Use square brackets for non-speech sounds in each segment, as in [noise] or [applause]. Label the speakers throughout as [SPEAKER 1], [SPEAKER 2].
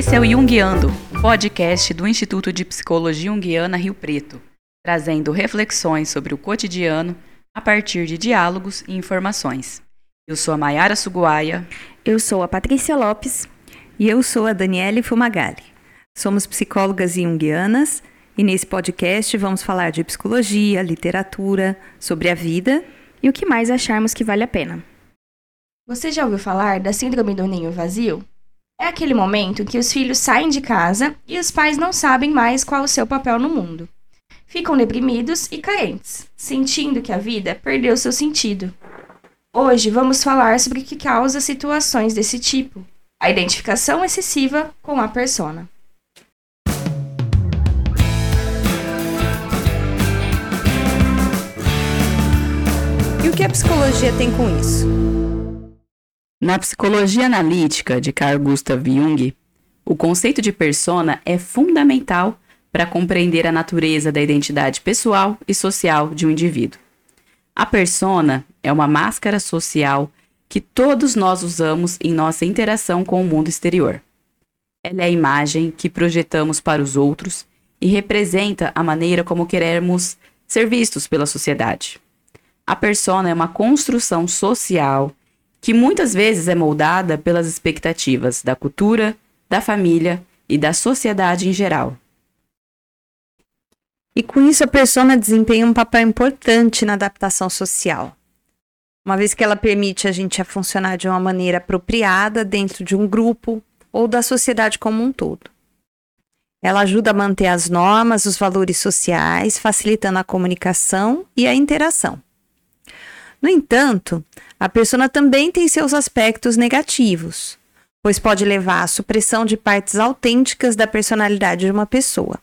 [SPEAKER 1] Esse é o Jungiando, podcast do Instituto de Psicologia Junguiana Rio Preto, trazendo reflexões sobre o cotidiano a partir de diálogos e informações. Eu sou a Mayara Suguaia.
[SPEAKER 2] Eu sou a Patrícia Lopes.
[SPEAKER 3] E eu sou a Daniele Fumagalli. Somos psicólogas junguianas e nesse podcast vamos falar de psicologia, literatura, sobre a vida
[SPEAKER 2] e o que mais acharmos que vale a pena.
[SPEAKER 4] Você já ouviu falar da síndrome do ninho vazio? É aquele momento que os filhos saem de casa e os pais não sabem mais qual o seu papel no mundo. Ficam deprimidos e carentes, sentindo que a vida perdeu seu sentido. Hoje vamos falar sobre o que causa situações desse tipo, a identificação excessiva com a persona.
[SPEAKER 3] E o que a psicologia tem com isso?
[SPEAKER 1] Na psicologia analítica de Carl Gustav Jung, o conceito de persona é fundamental para compreender a natureza da identidade pessoal e social de um indivíduo. A persona é uma máscara social que todos nós usamos em nossa interação com o mundo exterior. Ela é a imagem que projetamos para os outros e representa a maneira como queremos ser vistos pela sociedade. A persona é uma construção social que muitas vezes é moldada pelas expectativas da cultura, da família e da sociedade em geral.
[SPEAKER 3] E com isso a persona desempenha um papel importante na adaptação social. Uma vez que ela permite a gente a funcionar de uma maneira apropriada dentro de um grupo ou da sociedade como um todo. Ela ajuda a manter as normas, os valores sociais, facilitando a comunicação e a interação. No entanto, a persona também tem seus aspectos negativos, pois pode levar à supressão de partes autênticas da personalidade de uma pessoa.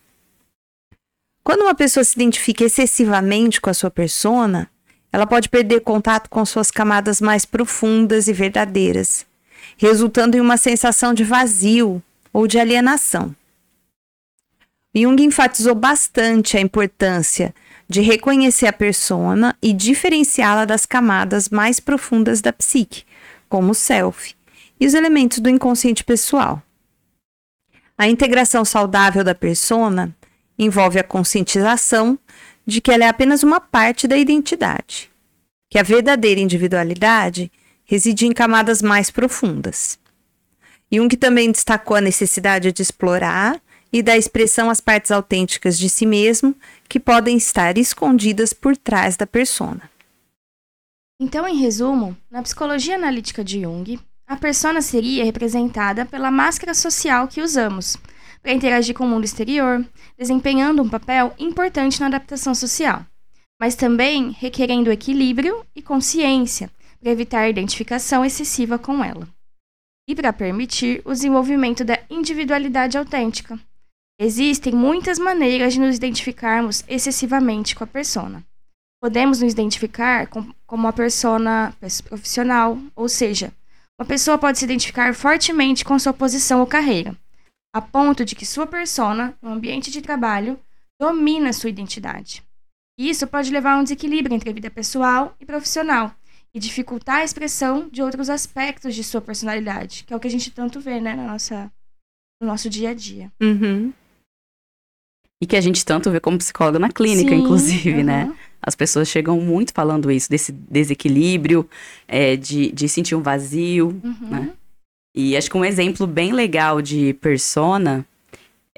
[SPEAKER 3] Quando uma pessoa se identifica excessivamente com a sua persona, ela pode perder contato com suas camadas mais profundas e verdadeiras, resultando em uma sensação de vazio ou de alienação. Jung enfatizou bastante a importância de reconhecer a persona e diferenciá-la das camadas mais profundas da psique, como o self, e os elementos do inconsciente pessoal. A integração saudável da persona envolve a conscientização de que ela é apenas uma parte da identidade, que a verdadeira individualidade reside em camadas mais profundas. Jung também destacou a necessidade de explorar e dar expressão às partes autênticas de si mesmo que podem estar escondidas por trás da persona.
[SPEAKER 4] Então, em resumo, na psicologia analítica de Jung, a persona seria representada pela máscara social que usamos para interagir com o mundo exterior, desempenhando um papel importante na adaptação social, mas também requerendo equilíbrio e consciência para evitar a identificação excessiva com ela e para permitir o desenvolvimento da individualidade autêntica, Existem muitas maneiras de nos identificarmos excessivamente com a persona. Podemos nos identificar com, como uma persona profissional, ou seja, uma pessoa pode se identificar fortemente com sua posição ou carreira, a ponto de que sua persona, no ambiente de trabalho, domina sua identidade. Isso pode levar a um desequilíbrio entre a vida pessoal e profissional e dificultar a expressão de outros aspectos de sua personalidade, que é o que a gente tanto vê né, na nossa, no nosso dia a dia.
[SPEAKER 3] Uhum.
[SPEAKER 1] E que a gente tanto vê como psicóloga na clínica, Sim, inclusive, né? As pessoas chegam muito falando isso, desse desequilíbrio, é, de, de sentir um vazio, uhum. né? E acho que um exemplo bem legal de persona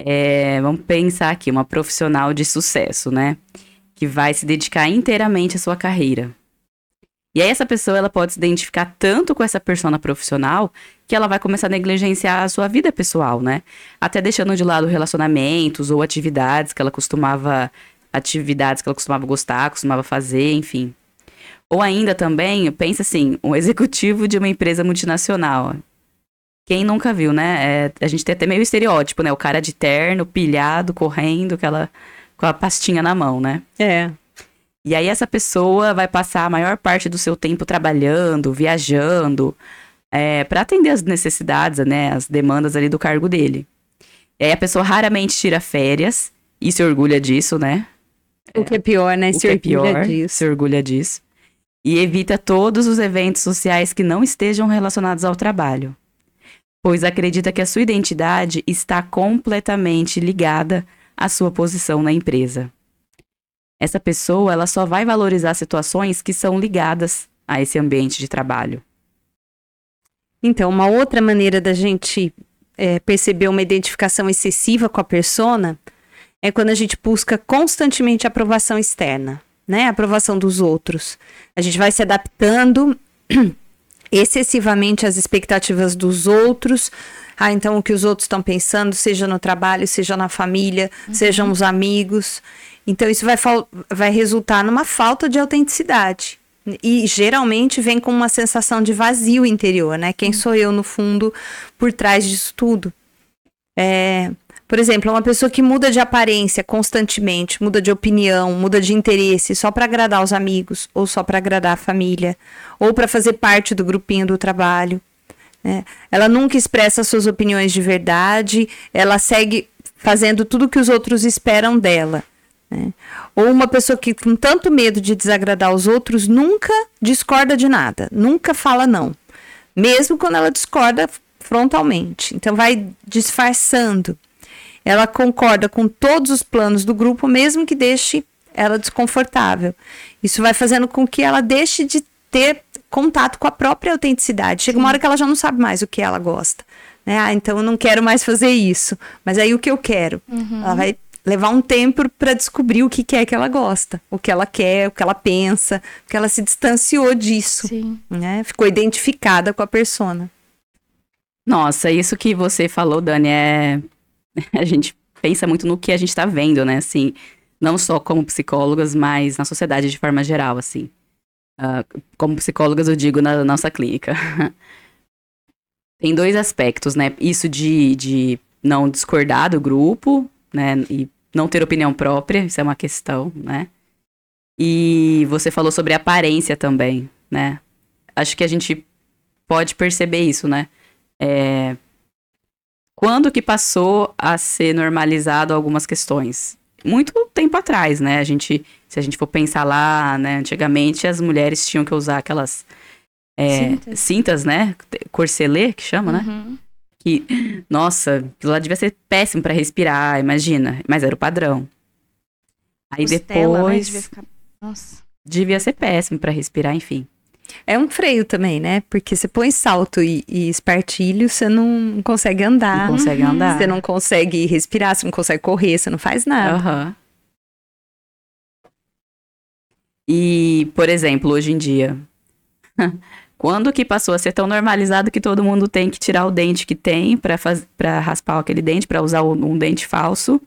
[SPEAKER 1] é, vamos pensar aqui, uma profissional de sucesso, né? Que vai se dedicar inteiramente à sua carreira. E aí essa pessoa ela pode se identificar tanto com essa persona profissional que ela vai começar a negligenciar a sua vida pessoal, né? Até deixando de lado relacionamentos ou atividades que ela costumava atividades que ela costumava gostar, costumava fazer, enfim. Ou ainda também, pensa assim, um [laughs] executivo de uma empresa multinacional. Quem nunca viu, né? É, a gente tem até meio estereótipo, né? O cara de terno, pilhado, correndo, aquela com a pastinha na mão, né?
[SPEAKER 3] É.
[SPEAKER 1] E aí essa pessoa vai passar a maior parte do seu tempo trabalhando, viajando, é, para atender as necessidades, né, as demandas ali do cargo dele. E aí a pessoa raramente tira férias e se orgulha disso, né?
[SPEAKER 3] O que é pior, né?
[SPEAKER 1] O se que é pior, disso. se orgulha disso. E evita todos os eventos sociais que não estejam relacionados ao trabalho. pois acredita que a sua identidade está completamente ligada à sua posição na empresa. Essa pessoa, ela só vai valorizar situações que são ligadas a esse ambiente de trabalho.
[SPEAKER 3] Então, uma outra maneira da gente é, perceber uma identificação excessiva com a persona é quando a gente busca constantemente aprovação externa, né? A aprovação dos outros. A gente vai se adaptando [clears throat] excessivamente às expectativas dos outros. Ah, então o que os outros estão pensando, seja no trabalho, seja na família, uhum. sejam os amigos. Então isso vai, vai resultar numa falta de autenticidade. E geralmente vem com uma sensação de vazio interior, né? Quem sou eu no fundo por trás disso tudo? É, por exemplo, uma pessoa que muda de aparência constantemente, muda de opinião, muda de interesse só para agradar os amigos, ou só para agradar a família, ou para fazer parte do grupinho do trabalho. Né? Ela nunca expressa suas opiniões de verdade, ela segue fazendo tudo que os outros esperam dela. Né? Ou uma pessoa que, com tanto medo de desagradar os outros, nunca discorda de nada, nunca fala não, mesmo quando ela discorda frontalmente. Então, vai disfarçando ela concorda com todos os planos do grupo, mesmo que deixe ela desconfortável. Isso vai fazendo com que ela deixe de ter contato com a própria autenticidade. Chega uma hora que ela já não sabe mais o que ela gosta. Né? Ah, então eu não quero mais fazer isso. Mas aí o que eu quero? Uhum. Ela vai levar um tempo para descobrir o que, que é que ela gosta, o que ela quer, o que ela pensa, porque ela se distanciou disso. Sim. Né? Ficou identificada com a persona.
[SPEAKER 1] Nossa, isso que você falou, Dani, é [laughs] a gente pensa muito no que a gente está vendo, né? Assim, não só como psicólogas, mas na sociedade de forma geral, assim. Uh, como psicólogas, eu digo na nossa clínica. [laughs] Tem dois aspectos, né? Isso de, de não discordar do grupo, né? E não ter opinião própria, isso é uma questão, né? E você falou sobre aparência também, né? Acho que a gente pode perceber isso, né? É, quando que passou a ser normalizado algumas questões? Muito tempo atrás, né? A gente, se a gente for pensar lá, né? Antigamente as mulheres tinham que usar aquelas é, cintas. cintas. né? Corcelê, que chama, né? uhum. né? Que, nossa, aquilo lá devia ser péssimo para respirar, imagina. Mas era o padrão. Aí Costela, depois. Né? Devia, ficar... Nossa. devia ser péssimo para respirar, enfim.
[SPEAKER 3] É um freio também, né? Porque você põe salto e, e espartilho, você não consegue andar.
[SPEAKER 1] Não consegue andar.
[SPEAKER 3] Você não consegue respirar, você não consegue correr, você não faz nada.
[SPEAKER 1] Uhum. E, por exemplo, hoje em dia, [laughs] quando que passou a ser tão normalizado que todo mundo tem que tirar o dente que tem para raspar aquele dente, para usar um dente falso?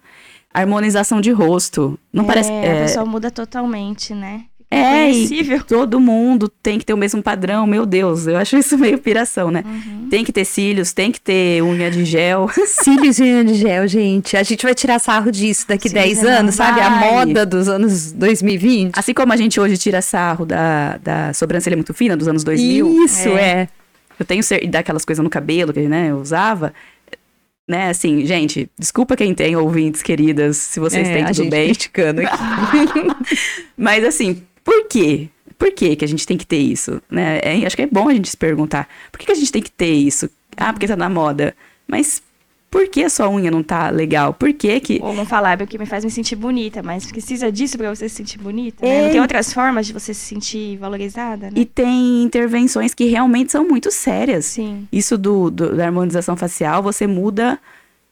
[SPEAKER 1] Harmonização de rosto. Não
[SPEAKER 4] é,
[SPEAKER 1] parece.
[SPEAKER 4] É... A pessoa muda totalmente, né?
[SPEAKER 1] É, e todo mundo tem que ter o mesmo padrão, meu Deus, eu acho isso meio piração, né? Uhum. Tem que ter cílios, tem que ter unha de gel. [laughs]
[SPEAKER 3] Cílios e unha de gel, gente. A gente vai tirar sarro disso daqui Sim, 10 anos, sabe? A moda dos anos 2020.
[SPEAKER 1] Assim como a gente hoje tira sarro da, da sobrancelha muito fina dos anos 2000.
[SPEAKER 3] Isso, é. é.
[SPEAKER 1] Eu tenho daquelas coisas no cabelo que né, eu usava né, assim, gente, desculpa quem tem ouvintes queridas, se vocês é, têm tudo bem.
[SPEAKER 3] criticando aqui. [laughs] [laughs]
[SPEAKER 1] Mas assim, por quê? Por que que a gente tem que ter isso? Né? É, acho que é bom a gente se perguntar. Por que, que a gente tem que ter isso? Ah, porque tá na moda. Mas por que a sua unha não tá legal? Por que que...
[SPEAKER 4] Ou não falar, é o que me faz me sentir bonita, mas precisa disso para você se sentir bonita, né? Não tem outras formas de você se sentir valorizada, né?
[SPEAKER 1] E tem intervenções que realmente são muito sérias.
[SPEAKER 4] Sim.
[SPEAKER 1] Isso do, do da harmonização facial, você muda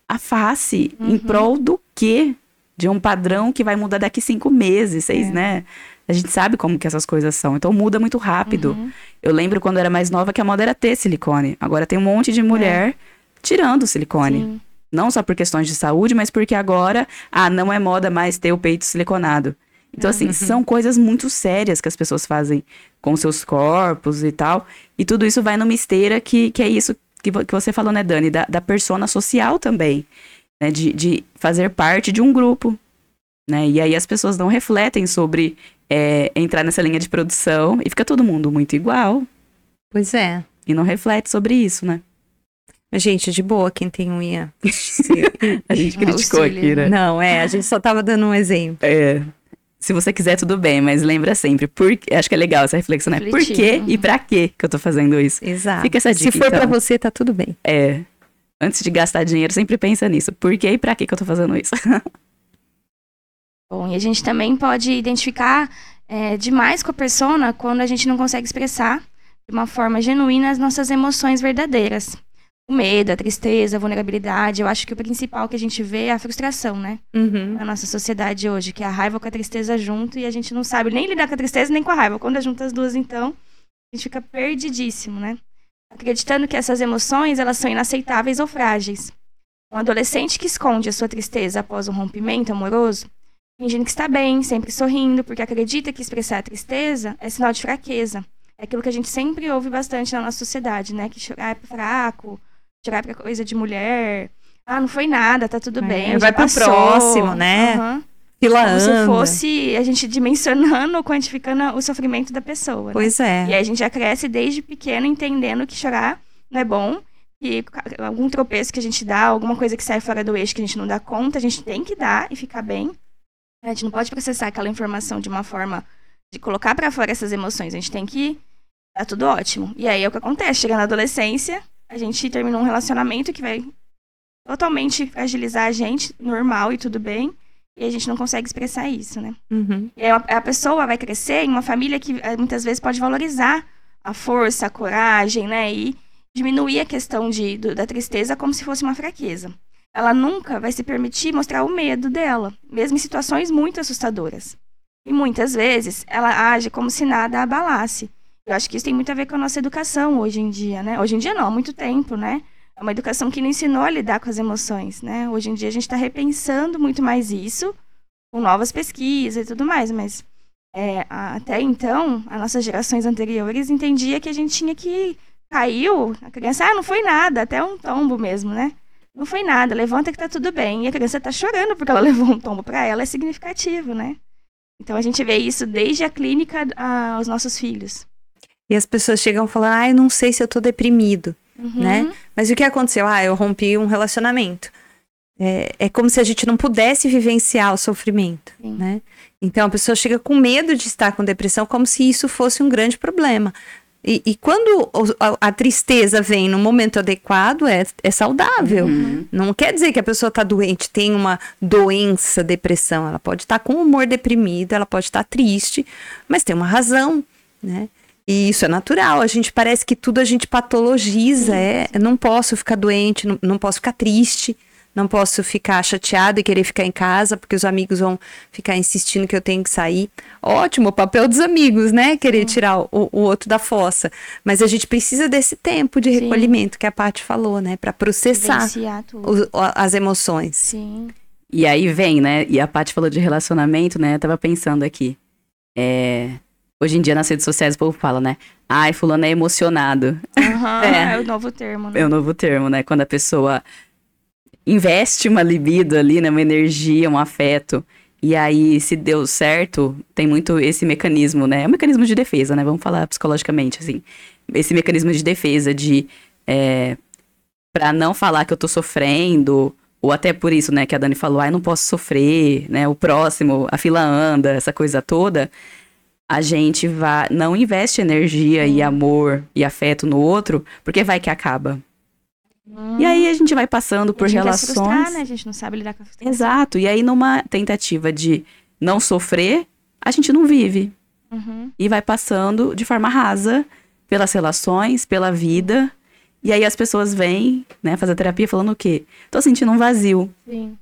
[SPEAKER 1] a face uhum. em prol do quê? De um padrão que vai mudar daqui cinco meses, seis, é. né? A gente sabe como que essas coisas são. Então muda muito rápido. Uhum. Eu lembro quando eu era mais nova que a moda era ter silicone. Agora tem um monte de mulher é. tirando silicone. Sim. Não só por questões de saúde, mas porque agora, ah, não é moda mais ter o peito siliconado. Então, assim, uhum. são coisas muito sérias que as pessoas fazem com seus corpos e tal. E tudo isso vai numa esteira que, que é isso que, que você falou, né, Dani? Da, da persona social também. Né? De, de fazer parte de um grupo. Né? E aí as pessoas não refletem sobre é, entrar nessa linha de produção e fica todo mundo muito igual.
[SPEAKER 3] Pois é.
[SPEAKER 1] E não reflete sobre isso, né?
[SPEAKER 3] Gente, de boa, quem tem unha. [laughs]
[SPEAKER 1] a gente criticou aqui, né?
[SPEAKER 3] Não, é, a gente só tava dando um exemplo.
[SPEAKER 1] É. Se você quiser, tudo bem, mas lembra sempre. Por, acho que é legal essa reflexão, né? Por quê uhum. e pra quê que eu tô fazendo isso?
[SPEAKER 3] Exato.
[SPEAKER 1] Fica essa dica.
[SPEAKER 3] Se for
[SPEAKER 1] então.
[SPEAKER 3] pra você, tá tudo bem.
[SPEAKER 1] É. antes de gastar dinheiro, sempre pensa nisso. Por que e pra que, que eu tô fazendo isso? [laughs]
[SPEAKER 4] Bom, e a gente também pode identificar é, demais com a persona quando a gente não consegue expressar de uma forma genuína as nossas emoções verdadeiras. O medo, a tristeza, a vulnerabilidade. Eu acho que o principal que a gente vê é a frustração, né?
[SPEAKER 3] Uhum.
[SPEAKER 4] Na nossa sociedade hoje, que é a raiva com a tristeza junto e a gente não sabe nem lidar com a tristeza nem com a raiva. Quando junta as duas, então, a gente fica perdidíssimo, né? Acreditando que essas emoções, elas são inaceitáveis ou frágeis. Um adolescente que esconde a sua tristeza após um rompimento amoroso fingindo que está bem, sempre sorrindo, porque acredita que expressar tristeza é sinal de fraqueza. É aquilo que a gente sempre ouve bastante na nossa sociedade, né? Que chorar é fraco, chorar é coisa de mulher. Ah, não foi nada, tá tudo
[SPEAKER 3] É,
[SPEAKER 4] bem.
[SPEAKER 3] vai pro
[SPEAKER 4] passou.
[SPEAKER 3] próximo, né?
[SPEAKER 4] Aham.
[SPEAKER 3] Fila
[SPEAKER 4] Como se
[SPEAKER 3] anda.
[SPEAKER 4] fosse a gente dimensionando ou [laughs] quantificando o sofrimento da pessoa. né?
[SPEAKER 3] Pois
[SPEAKER 4] E
[SPEAKER 3] é.
[SPEAKER 4] aí a gente já cresce desde pequeno entendendo que chorar não é bom. E algum tropeço que a gente dá, alguma coisa que sai fora do eixo que a gente não dá conta, a gente tem que dar e ficar bem. A gente não pode processar aquela informação de uma forma de colocar pra fora essas emoções. A gente tem que dar tudo ótimo. E aí é o que acontece. Chega na adolescência, a gente termina um relacionamento que vai totalmente fragilizar a gente, normal e tudo bem. E a gente não consegue expressar isso, né?
[SPEAKER 3] Uhum.
[SPEAKER 4] E aí a a pessoa vai crescer em uma família que eh, muitas vezes pode valorizar a força, a coragem, né? E diminuir a questão de, do- da tristeza como se fosse uma fraqueza. Ela nunca vai se permitir mostrar o medo dela, mesmo em situações muito assustadoras. E muitas vezes ela age como se nada a abalasse. Eu acho que isso tem muito a ver com a nossa educação hoje em dia, né? Hoje em dia não, há muito tempo, né? É uma educação que não ensinou a lidar com as emoções, né? Hoje em dia a gente está repensando muito mais isso, com novas pesquisas e tudo mais, mas é, até então, as nossas gerações anteriores entendia que a gente tinha que caiu, a criança, ah, não foi nada, até um tombo mesmo, né? Não foi nada, levanta que tá tudo bem. E a criança tá chorando porque ela [laughs] levou um tombo para ela, é significativo, né? Então a gente vê isso desde a clínica a- aos nossos filhos.
[SPEAKER 3] E as pessoas chegam falando, ai, não sei se eu tô deprimido,
[SPEAKER 4] Uhum.
[SPEAKER 3] né? Mas o que aconteceu? Ah, eu rompi um relacionamento. É, é como se a gente não pudesse vivenciar o sofrimento,
[SPEAKER 4] Sim.
[SPEAKER 3] né? Então a pessoa chega com medo de estar com depressão, como se isso fosse um grande problema. E, e quando a, a tristeza vem no momento adequado, é, é saudável.
[SPEAKER 1] Uhum.
[SPEAKER 3] Não quer dizer que a pessoa está doente, tem uma doença, depressão. Ela pode estar com o humor deprimido, ela pode estar triste, mas tem uma razão, né? E isso é natural. A gente parece que tudo a gente patologiza. É, não posso ficar doente, não, não posso ficar triste, não posso ficar chateado e querer ficar em casa porque os amigos vão ficar insistindo que eu tenho que sair. Ótimo, o papel dos amigos, né? Querer tirar o, o outro da fossa. Mas a gente precisa desse tempo de
[SPEAKER 4] Sim.
[SPEAKER 3] recolhimento que a Paty falou, né? Para processar o- as emoções.
[SPEAKER 4] Sim.
[SPEAKER 1] E aí vem, né? E a Paty falou de relacionamento, né? Eu tava pensando aqui. É, Hoje em dia nas redes sociais o povo fala, né? Ai, fulano é emocionado.
[SPEAKER 4] Aham, [laughs]
[SPEAKER 1] É.
[SPEAKER 4] é. o novo termo, né?
[SPEAKER 1] É o novo termo, né? Quando a pessoa investe uma libido ali, né? Uma energia, um afeto. E aí, se deu certo, tem muito esse mecanismo, né? É um mecanismo de defesa, né? Vamos falar psicologicamente, assim. Esse mecanismo de defesa de... É, para não falar que eu tô sofrendo, ou até por isso, né, que a Dani falou, ai, não posso sofrer, né? O próximo, a fila anda, essa coisa toda. A gente vai, não investe energia e amor e afeto no outro, porque vai que acaba. E aí a gente vai passando por
[SPEAKER 4] a gente quer se frustrar,
[SPEAKER 1] relações.
[SPEAKER 4] né? A gente não sabe lidar com a frustração.
[SPEAKER 1] Exato. E aí, numa tentativa de não sofrer, a gente não vive.
[SPEAKER 4] Uhum.
[SPEAKER 1] E vai passando de forma rasa pelas relações, pela vida. E aí as pessoas vêm, né, fazer terapia falando o quê? Tô sentindo um vazio.
[SPEAKER 4] Sim.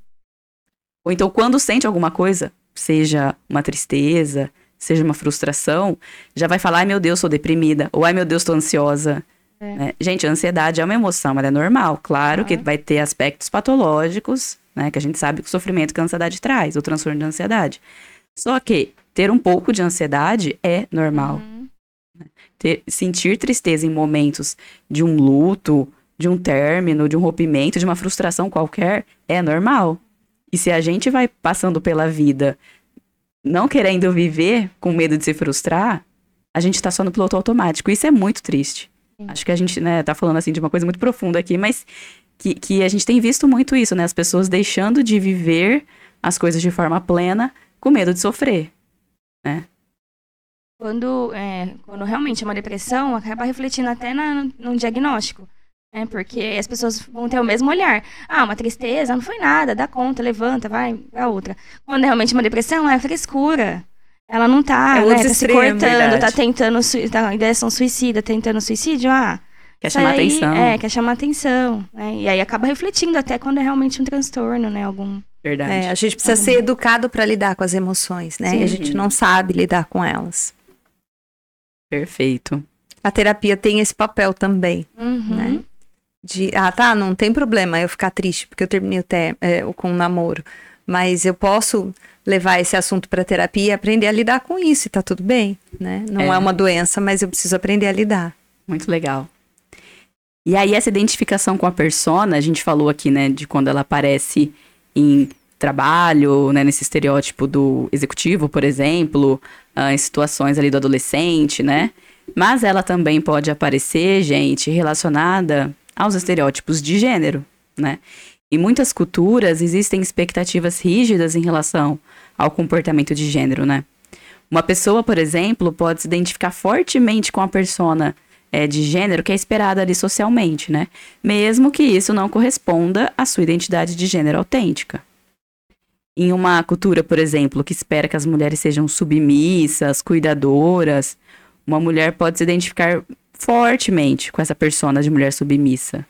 [SPEAKER 1] Ou então, quando sente alguma coisa, seja uma tristeza, seja uma frustração, já vai falar, ai meu Deus, sou deprimida. Ou ai meu Deus, tô ansiosa.
[SPEAKER 4] É.
[SPEAKER 1] Né? Gente, a ansiedade é uma emoção, ela é normal. Claro que vai ter aspectos patológicos, né? Que a gente sabe que o sofrimento que a ansiedade traz, o transtorno de ansiedade. Só que ter um pouco de ansiedade é normal.
[SPEAKER 4] Uhum.
[SPEAKER 1] Ter- sentir tristeza em momentos de um luto, de um término, de um rompimento, de uma frustração qualquer, é normal. E se a gente vai passando pela vida não querendo viver, com medo de se frustrar, a gente tá só no piloto automático. Isso é muito triste. Acho que a gente, né, tá falando assim de uma coisa muito profunda aqui, mas que, que a gente tem visto muito isso, né? As pessoas deixando de viver as coisas de forma plena com medo de sofrer.
[SPEAKER 4] Quando, é, quando realmente é uma depressão, acaba refletindo até na, no diagnóstico. É, porque as pessoas vão ter o mesmo olhar. Ah, uma tristeza, não foi nada, dá conta, levanta, vai, a outra. Quando é realmente uma depressão, é frescura. Ela não tá,
[SPEAKER 3] É
[SPEAKER 4] né, tá se cortando,
[SPEAKER 1] verdade.
[SPEAKER 4] tá tentando, sui- tá, ideação suicida, tentando suicídio, ah...
[SPEAKER 1] Quer chamar
[SPEAKER 4] aí,
[SPEAKER 1] atenção.
[SPEAKER 4] É, quer chamar atenção. Né? E aí acaba refletindo até quando é realmente um transtorno, né? Algum...
[SPEAKER 1] Verdade.
[SPEAKER 3] É, a gente precisa ser educado para lidar com as emoções, né?
[SPEAKER 4] Sim.
[SPEAKER 3] E a gente não sabe lidar com elas.
[SPEAKER 1] Perfeito.
[SPEAKER 3] A terapia tem esse papel também,
[SPEAKER 4] Uhum.
[SPEAKER 3] né? De, ah, tá, não tem problema eu ficar triste porque eu terminei o te- é, o- com o namoro. Mas eu posso levar esse assunto para terapia e aprender a lidar com isso e tá tudo bem, né? Não é.
[SPEAKER 1] É.
[SPEAKER 3] uma doença, mas eu preciso aprender a lidar.
[SPEAKER 1] Muito legal. E aí, essa identificação com a persona, a gente falou aqui, né, de quando ela aparece em trabalho, né, nesse estereótipo do executivo, por exemplo, ah, em situações ali do adolescente, né? Mas ela também pode aparecer, gente, relacionada aos estereótipos de gênero, né? Em muitas culturas existem expectativas rígidas em relação ao comportamento de gênero, né? Uma pessoa, por exemplo, pode se identificar fortemente com a persona é, de gênero que é esperada ali socialmente, né? Mesmo que isso não corresponda à sua identidade de gênero autêntica. Em uma cultura, por exemplo, que espera que as mulheres sejam submissas, cuidadoras, uma mulher pode se identificar fortemente com essa persona de mulher submissa,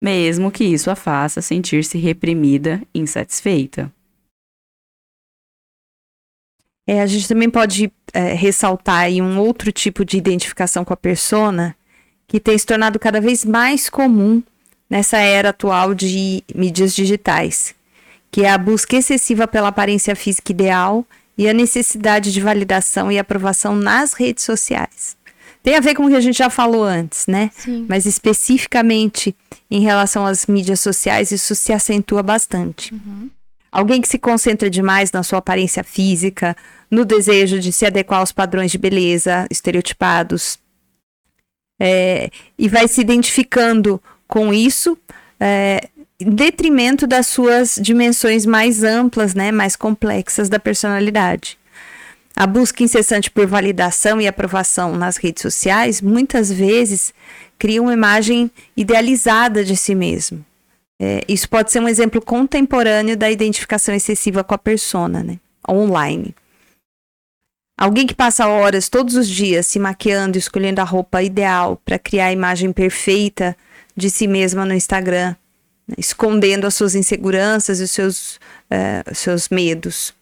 [SPEAKER 1] mesmo que isso a faça sentir-se reprimida insatisfeita.
[SPEAKER 3] É, a gente também pode é, ressaltar aí um outro tipo de identificação com a persona que tem se tornado cada vez mais comum nessa era atual de mídias digitais, que é a busca excessiva pela aparência física ideal e a necessidade de validação e aprovação nas redes sociais. Tem a ver com o que a gente já falou antes, né?
[SPEAKER 4] Sim.
[SPEAKER 3] Mas especificamente em relação às mídias sociais, isso se acentua bastante. Alguém que se concentra demais na sua aparência física, no desejo de se adequar aos padrões de beleza estereotipados, é, e vai se identificando com isso, é, em detrimento das suas dimensões mais amplas, né, mais complexas da personalidade. A busca incessante por validação e aprovação nas redes sociais muitas vezes cria uma imagem idealizada de si mesmo. É, isso pode ser um exemplo contemporâneo da identificação excessiva com a persona, né? Online. Alguém que passa horas todos os dias se maquiando, escolhendo a roupa ideal para criar a imagem perfeita de si mesma no Instagram, né? escondendo as suas inseguranças e os seus, os seus medos.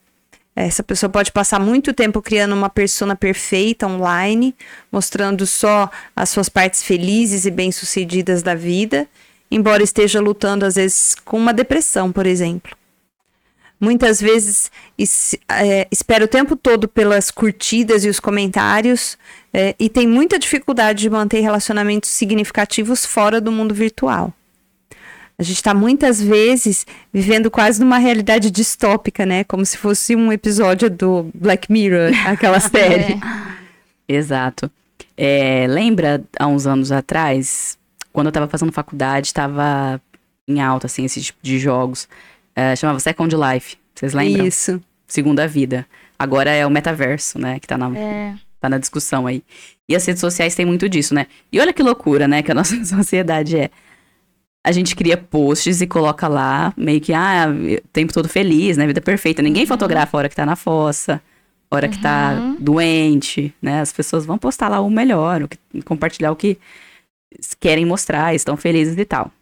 [SPEAKER 3] Essa pessoa pode passar muito tempo criando uma persona perfeita online, mostrando só as suas partes felizes e bem-sucedidas da vida, embora esteja lutando às vezes com uma depressão, por exemplo. Muitas vezes es- é, espera o tempo todo pelas curtidas e os comentários é, e tem muita dificuldade de manter relacionamentos significativos fora do mundo virtual. A gente está muitas vezes vivendo quase numa realidade distópica, né? Como se fosse um episódio do Black Mirror, [laughs] aquela série.
[SPEAKER 1] Exato. É, lembra, há uns anos atrás, quando eu tava fazendo faculdade, tava em alta, assim, esse tipo de jogos. É, chamava Second Life. Vocês lembram?
[SPEAKER 3] Isso.
[SPEAKER 1] Segunda Vida. Agora é o metaverso, né? Que tá na,
[SPEAKER 4] É.
[SPEAKER 1] tá na discussão aí. E as redes sociais têm muito disso, né? E olha que loucura, né? Que a [laughs] nossa sociedade é. A gente cria posts e coloca lá, meio que, ah, o tempo todo feliz, né? Vida perfeita. Ninguém fotografa a hora que tá na fossa, a hora que tá
[SPEAKER 4] Uhum.
[SPEAKER 1] doente, né? As pessoas vão postar lá o melhor, o que, compartilhar o que querem mostrar, estão felizes e tal.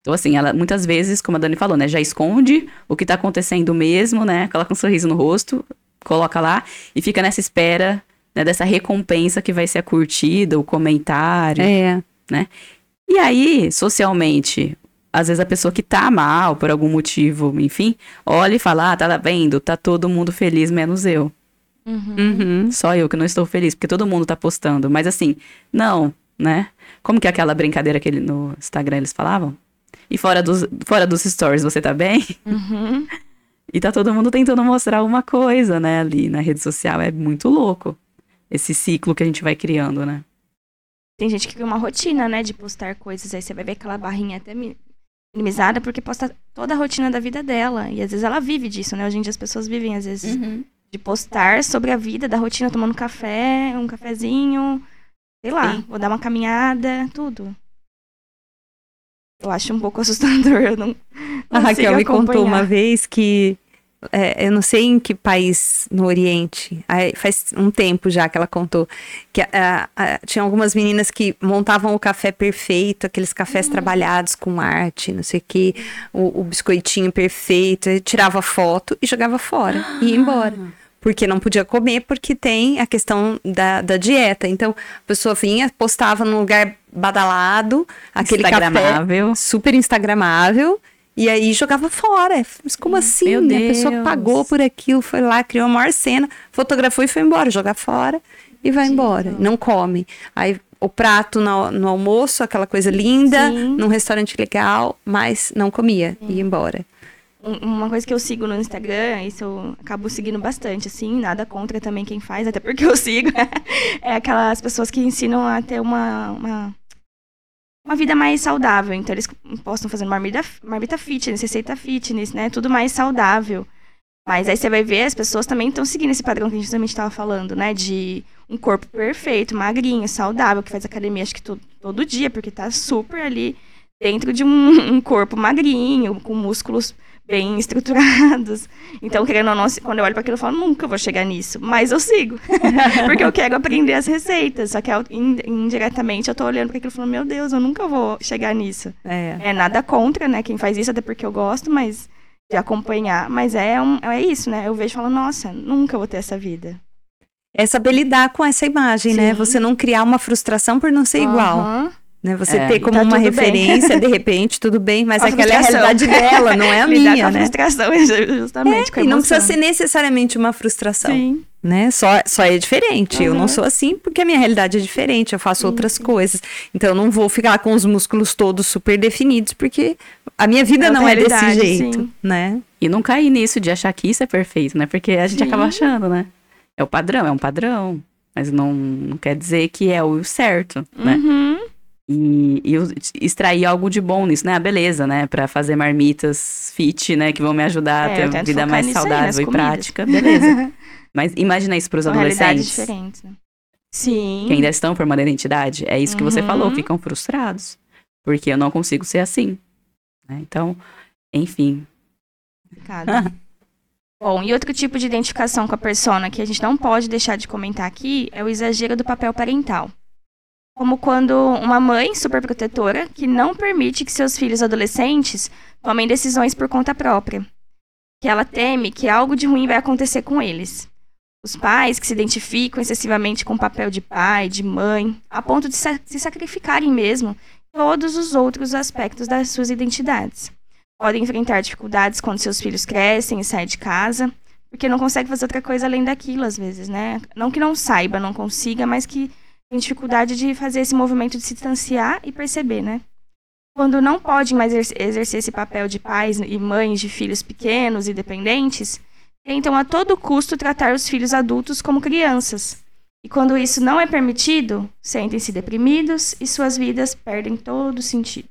[SPEAKER 1] Então, assim, ela muitas vezes, como a Dani falou, né? Já esconde o que tá acontecendo mesmo, né? Coloca um sorriso no rosto, coloca lá e fica nessa espera né, dessa recompensa que vai ser a curtida, o comentário.
[SPEAKER 3] É.
[SPEAKER 1] E aí, socialmente, às vezes a pessoa que tá mal por algum motivo, enfim, olha e fala: ah, tá vendo? Tá todo mundo feliz, menos eu.
[SPEAKER 4] Uhum.
[SPEAKER 3] Uhum.
[SPEAKER 1] Só eu que não estou feliz, porque todo mundo tá postando. Mas assim, não, né? Como que é aquela brincadeira que ele, no Instagram eles falavam? E fora dos, fora dos stories, você tá bem?
[SPEAKER 4] Uhum. [laughs]
[SPEAKER 1] E tá todo mundo tentando mostrar alguma coisa, né, ali na rede social. É muito louco esse ciclo que a gente vai criando, né?
[SPEAKER 4] Tem gente que cria uma rotina, né, de postar coisas. Aí você vai ver aquela barrinha até mi- minimizada porque posta toda a rotina da vida dela. E às vezes ela vive disso, né? Hoje em dia as pessoas vivem, às vezes, de postar sobre a vida, da rotina, tomando café, um cafezinho, sei lá,
[SPEAKER 1] Sim.
[SPEAKER 4] vou dar uma caminhada, tudo. Eu acho um pouco assustador, eu não
[SPEAKER 3] A [laughs] Raquel me contou uma vez que é, eu não sei em que país no Oriente, aí faz um tempo já que ela contou, que ah, ah, tinha algumas meninas que montavam o café perfeito, aqueles cafés trabalhados com arte, não sei o que, o, biscoitinho perfeito, tirava foto e jogava fora e ia embora. Porque não podia comer, porque tem a questão da, da dieta. Então, a pessoa vinha, postava num lugar badalado, aquele café super instagramável e aí jogava fora. Mas como assim?
[SPEAKER 1] Meu
[SPEAKER 3] A pessoa
[SPEAKER 1] Deus.
[SPEAKER 3] pagou por aquilo, foi lá, criou a maior cena, fotografou e foi embora, jogar fora e vai embora, não come. Aí o prato no, no almoço, aquela coisa linda,
[SPEAKER 4] Sim.
[SPEAKER 3] num restaurante legal, mas não comia, ia embora.
[SPEAKER 4] Um- Uma coisa que eu sigo no Instagram, isso eu acabo seguindo bastante, assim, nada contra também quem faz, até porque eu sigo, [laughs] é aquelas pessoas que ensinam a ter uma, uma, uma vida mais saudável. Então, eles postam fazendo marmita, marmita fitness, receita fitness, né? Tudo mais saudável. Mas aí você vai ver, as pessoas também estão seguindo esse padrão que a gente também estava falando, né? De um corpo perfeito, magrinho, saudável, que faz academia acho que todo, todo dia, porque tá super ali dentro de um, [laughs] um corpo magrinho, com músculos bem estruturados. Então, querendo ou não, quando eu olho para aquilo, eu falo, nunca vou chegar nisso. Mas eu sigo. [laughs] porque eu quero aprender as receitas. Só que indiretamente eu tô olhando para aquilo e falando, meu Deus, eu nunca vou chegar nisso.
[SPEAKER 3] É.
[SPEAKER 4] É nada contra, né? Quem faz isso, até porque eu gosto, mas de acompanhar. Mas é, um, é isso, né? Eu vejo e falo, nossa, nunca vou ter essa vida.
[SPEAKER 3] É saber lidar com essa imagem, né?
[SPEAKER 4] Sim.
[SPEAKER 3] Você não criar uma frustração por não ser igual. Né? Você
[SPEAKER 1] É,
[SPEAKER 3] ter como
[SPEAKER 4] tá
[SPEAKER 3] uma
[SPEAKER 4] tudo bem.
[SPEAKER 3] referência, de repente, tudo bem, mas [laughs]
[SPEAKER 4] A
[SPEAKER 3] aquela é a realidade dela, não é a
[SPEAKER 4] Lidar com
[SPEAKER 3] minha,
[SPEAKER 4] a
[SPEAKER 3] né? [laughs]
[SPEAKER 4] frustração, justamente. com a
[SPEAKER 3] E não precisa ser necessariamente uma frustração.
[SPEAKER 4] Sim.
[SPEAKER 3] né? Só, só é diferente. Eu não
[SPEAKER 4] Uhum.
[SPEAKER 3] sou assim porque a minha realidade é diferente, eu faço outras coisas. Então eu não vou ficar com os músculos todos super definidos porque a minha vida
[SPEAKER 4] É
[SPEAKER 3] não é desse jeito,
[SPEAKER 4] sim.
[SPEAKER 3] né?
[SPEAKER 1] E não cair nisso de achar que isso é perfeito, né? Porque a gente
[SPEAKER 4] Sim.
[SPEAKER 1] acaba achando, né? É o padrão, é um padrão. Mas não, não quer dizer que é o certo, né?
[SPEAKER 4] Uhum.
[SPEAKER 1] E, e eu extrair algo de bom nisso, né? A beleza, né? Pra fazer marmitas fit, né? Que vão me ajudar
[SPEAKER 4] É,
[SPEAKER 1] a ter uma vida mais saudável e
[SPEAKER 4] comidas.
[SPEAKER 1] prática. Beleza. [laughs] Mas imagina isso pros
[SPEAKER 4] realidades
[SPEAKER 1] adolescentes
[SPEAKER 4] diferentes. né? Sim.
[SPEAKER 1] que ainda estão formando identidade. É isso que você
[SPEAKER 4] Uhum.
[SPEAKER 1] falou, ficam frustrados. Porque eu não consigo ser assim. né? Então, enfim. [laughs]
[SPEAKER 4] Bom, e outro tipo de identificação com a persona que a gente não pode deixar de comentar aqui é o exagero do papel parental. Como quando uma mãe superprotetora que não permite que seus filhos adolescentes tomem decisões por conta própria. Que ela teme que algo de ruim vai acontecer com eles. Os pais que se identificam excessivamente com o papel de pai, de mãe, a ponto de se sacrificarem mesmo todos os outros aspectos das suas identidades podem enfrentar dificuldades quando seus filhos crescem e saem de casa, porque não consegue fazer outra coisa além daquilo, às vezes, né? Não que não saiba, não consiga, mas que tem dificuldade de fazer esse movimento de se distanciar e perceber, né? Quando não podem mais exer- exercer esse papel de pais e mães de filhos pequenos e dependentes, tentam a todo custo tratar os filhos adultos como crianças. E quando isso não é permitido, sentem-se deprimidos e suas vidas perdem todo sentido.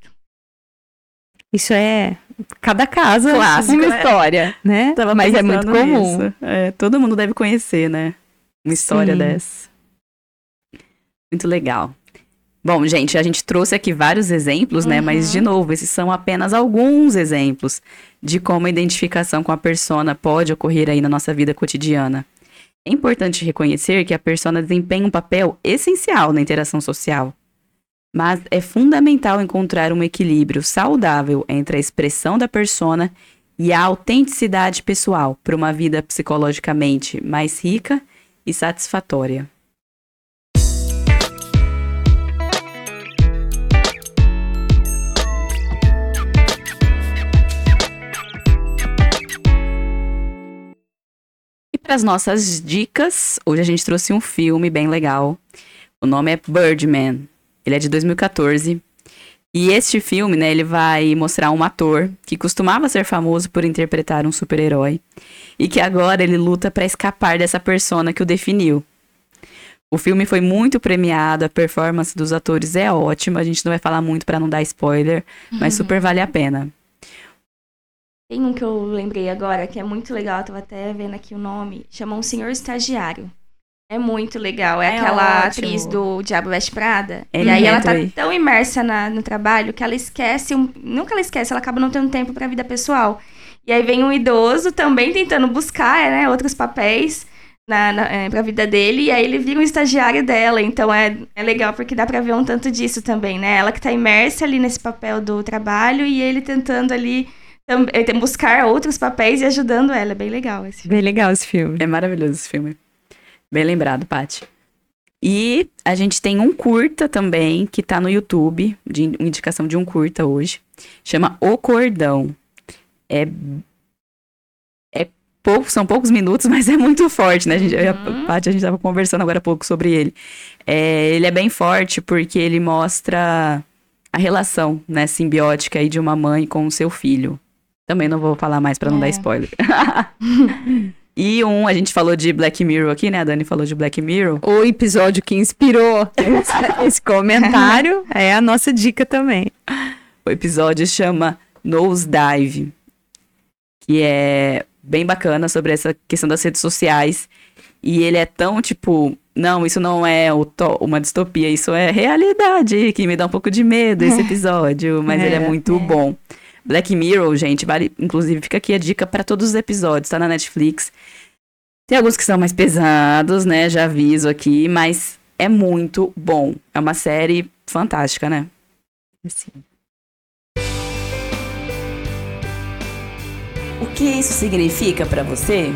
[SPEAKER 3] Isso é cada casa
[SPEAKER 1] Clássico,
[SPEAKER 3] uma
[SPEAKER 1] né?
[SPEAKER 3] história, né?
[SPEAKER 1] Tava
[SPEAKER 3] Mas é muito comum.
[SPEAKER 1] É, todo mundo deve conhecer, né? Uma história
[SPEAKER 3] Sim.
[SPEAKER 1] dessa. Muito legal. Bom, gente, a gente trouxe aqui vários exemplos, né? Mas, de novo, esses são apenas alguns exemplos de como a identificação com a persona pode ocorrer aí na nossa vida cotidiana. É importante reconhecer que a persona desempenha um papel essencial na interação social. Mas é fundamental encontrar um equilíbrio saudável entre a expressão da persona e a autenticidade pessoal para uma vida psicologicamente mais rica e satisfatória. Para as nossas dicas, hoje a gente trouxe um filme bem legal. O nome é Birdman. Ele é de 2014. E este filme, né, ele vai mostrar um ator que costumava ser famoso por interpretar um super-herói e que agora ele luta para escapar dessa persona que o definiu. O filme foi muito premiado, a performance dos atores é ótima, a gente não vai falar muito para não dar spoiler, mas super vale a pena.
[SPEAKER 4] Tem um que eu lembrei agora, que é muito legal, eu tava até vendo aqui o nome, chama Um Senhor Estagiário. É muito legal. É,
[SPEAKER 1] É
[SPEAKER 4] aquela
[SPEAKER 1] ótimo.
[SPEAKER 4] atriz do Diabo Veste Prada.
[SPEAKER 1] É
[SPEAKER 4] e aí ela tá
[SPEAKER 1] Hathaway.
[SPEAKER 4] tão imersa na- no trabalho que ela esquece. Um, que ela esquece, ela acaba não tendo tempo pra vida pessoal. E aí vem um idoso também tentando buscar né, outros papéis na, na, é, pra vida dele. E aí ele vira um estagiário dela. Então é, é legal porque dá pra ver um tanto disso também, né? Ela que tá imersa ali nesse papel do trabalho e ele tentando ali buscar outros papéis e ajudando ela. É bem legal esse
[SPEAKER 3] Bem legal esse filme.
[SPEAKER 1] É maravilhoso esse filme. Bem lembrado, Paty. E a gente tem um curta também, que tá no YouTube, de in- indicação de um curta hoje. Chama O Cordão. É. É pouco, são poucos minutos, [laughs] mas é muito forte, né? A gente, e a
[SPEAKER 4] Uhum.
[SPEAKER 1] Paty, a gente tava conversando agora há pouco sobre ele. É, ele é bem forte porque ele mostra a relação, né, simbiótica aí de uma mãe com o seu filho. Também não vou falar mais pra não
[SPEAKER 4] É.
[SPEAKER 1] dar spoiler. [laughs] e um, a gente falou de Black Mirror aqui, né? A Dani falou de Black Mirror.
[SPEAKER 3] O episódio que inspirou esse- [laughs] esse comentário é a nossa dica também.
[SPEAKER 1] O episódio chama Nose Dive, que é bem bacana sobre essa questão das redes sociais. E ele é tão tipo, não, isso não é uma distopia, isso é realidade, que me dá um pouco de medo esse [laughs] episódio, mas ele é
[SPEAKER 3] É,
[SPEAKER 1] muito bom. Black Mirror, gente, vale, inclusive fica aqui a dica para todos os episódios, tá na Netflix. Tem alguns que são mais pesados, né? Já aviso aqui, mas é muito bom. É uma série fantástica, né?
[SPEAKER 3] Assim.
[SPEAKER 1] O que isso significa para você?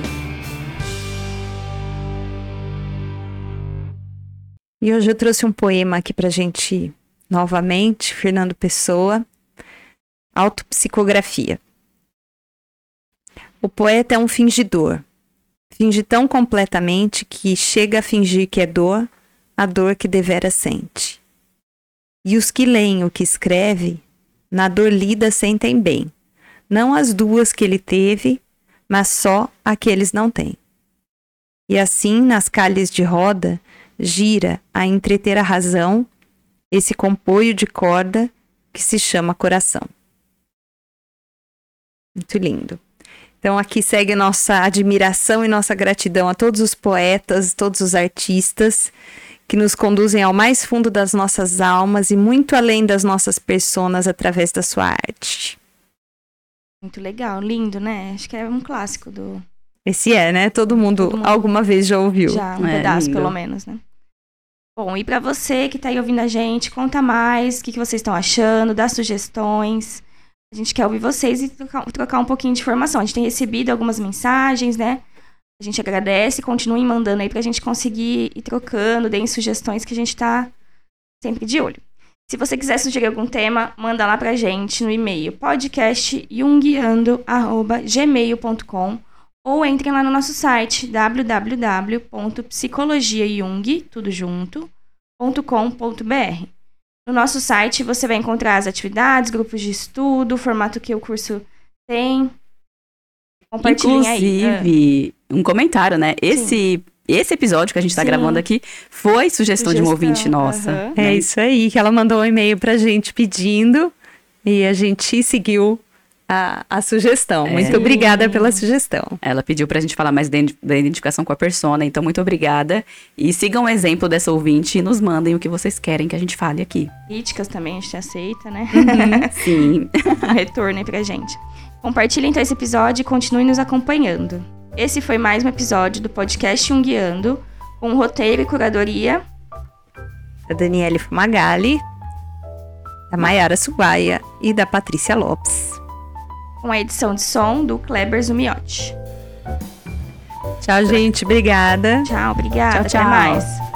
[SPEAKER 3] E hoje eu trouxe um poema aqui pra gente novamente, Fernando Pessoa, Autopsicografia. O poeta é um fingidor. Finge tão completamente que chega a fingir que é dor, a dor que devera sente. E os que leem o que escreve, na dor lida sentem bem, não as duas que ele teve, mas só a que eles não têm. E assim, nas calhes de roda, gira a entreter a razão esse compoio de corda que se chama coração. Muito lindo. Então aqui segue nossa admiração e nossa gratidão a todos os poetas, todos os artistas que nos conduzem ao mais fundo das nossas almas e muito além das nossas personas através da sua arte.
[SPEAKER 4] Muito legal, lindo, né? Acho que é um clássico do.
[SPEAKER 3] Esse é, né? Todo mundo,
[SPEAKER 4] Todo mundo
[SPEAKER 3] alguma vez já ouviu.
[SPEAKER 4] Já, um
[SPEAKER 1] É,
[SPEAKER 4] pedaço,
[SPEAKER 1] lindo.
[SPEAKER 4] pelo menos, né? Bom, e pra você que tá aí ouvindo a gente, conta mais, o que, que vocês estão achando, dá sugestões. A gente quer ouvir vocês e trocar, trocar um pouquinho de informação. A gente tem recebido algumas mensagens, né? A gente agradece, continuem mandando aí pra gente conseguir ir trocando, deem sugestões que a gente tá sempre de olho. Se você quiser sugerir algum tema, manda lá pra gente no e-mail podcastjungiando@gmail.com ou entrem lá no nosso site www.psicologiajung, tudo junto, .com.br. No nosso site você vai encontrar as atividades, grupos de estudo, o formato que o curso tem. Compartilhem aí. Ah,
[SPEAKER 1] Inclusive, um comentário, né? Esse, esse episódio que a gente tá
[SPEAKER 4] Sim.
[SPEAKER 1] gravando aqui foi sugestão, de uma
[SPEAKER 4] Sugestão,
[SPEAKER 1] ouvinte nossa.
[SPEAKER 4] aham.
[SPEAKER 3] É
[SPEAKER 1] né?
[SPEAKER 3] isso aí, que ela mandou um e-mail pra gente pedindo e a gente seguiu a, a sugestão.
[SPEAKER 1] É.
[SPEAKER 3] Muito
[SPEAKER 4] Sim.
[SPEAKER 3] obrigada pela sugestão.
[SPEAKER 1] Ela pediu pra gente falar mais da ident- da identificação com a persona, então muito obrigada. E sigam o exemplo dessa ouvinte e nos mandem o que vocês querem que a gente fale aqui.
[SPEAKER 4] Críticas também a gente aceita, né? [laughs]
[SPEAKER 1] Sim. [laughs]
[SPEAKER 4] um retorno aí pra gente. Compartilhem então esse episódio e continuem nos acompanhando. Esse foi mais um episódio do podcast Um Guiando, com roteiro e curadoria.
[SPEAKER 3] Da Daniele Fumagalli, da Maiara Subaia e da Patrícia Lopes.
[SPEAKER 4] Com a edição de som do Kleber Zumiotti.
[SPEAKER 3] Tchau, gente. Obrigada.
[SPEAKER 4] Tchau, obrigada.
[SPEAKER 1] Tchau, tchau.
[SPEAKER 4] Até mais.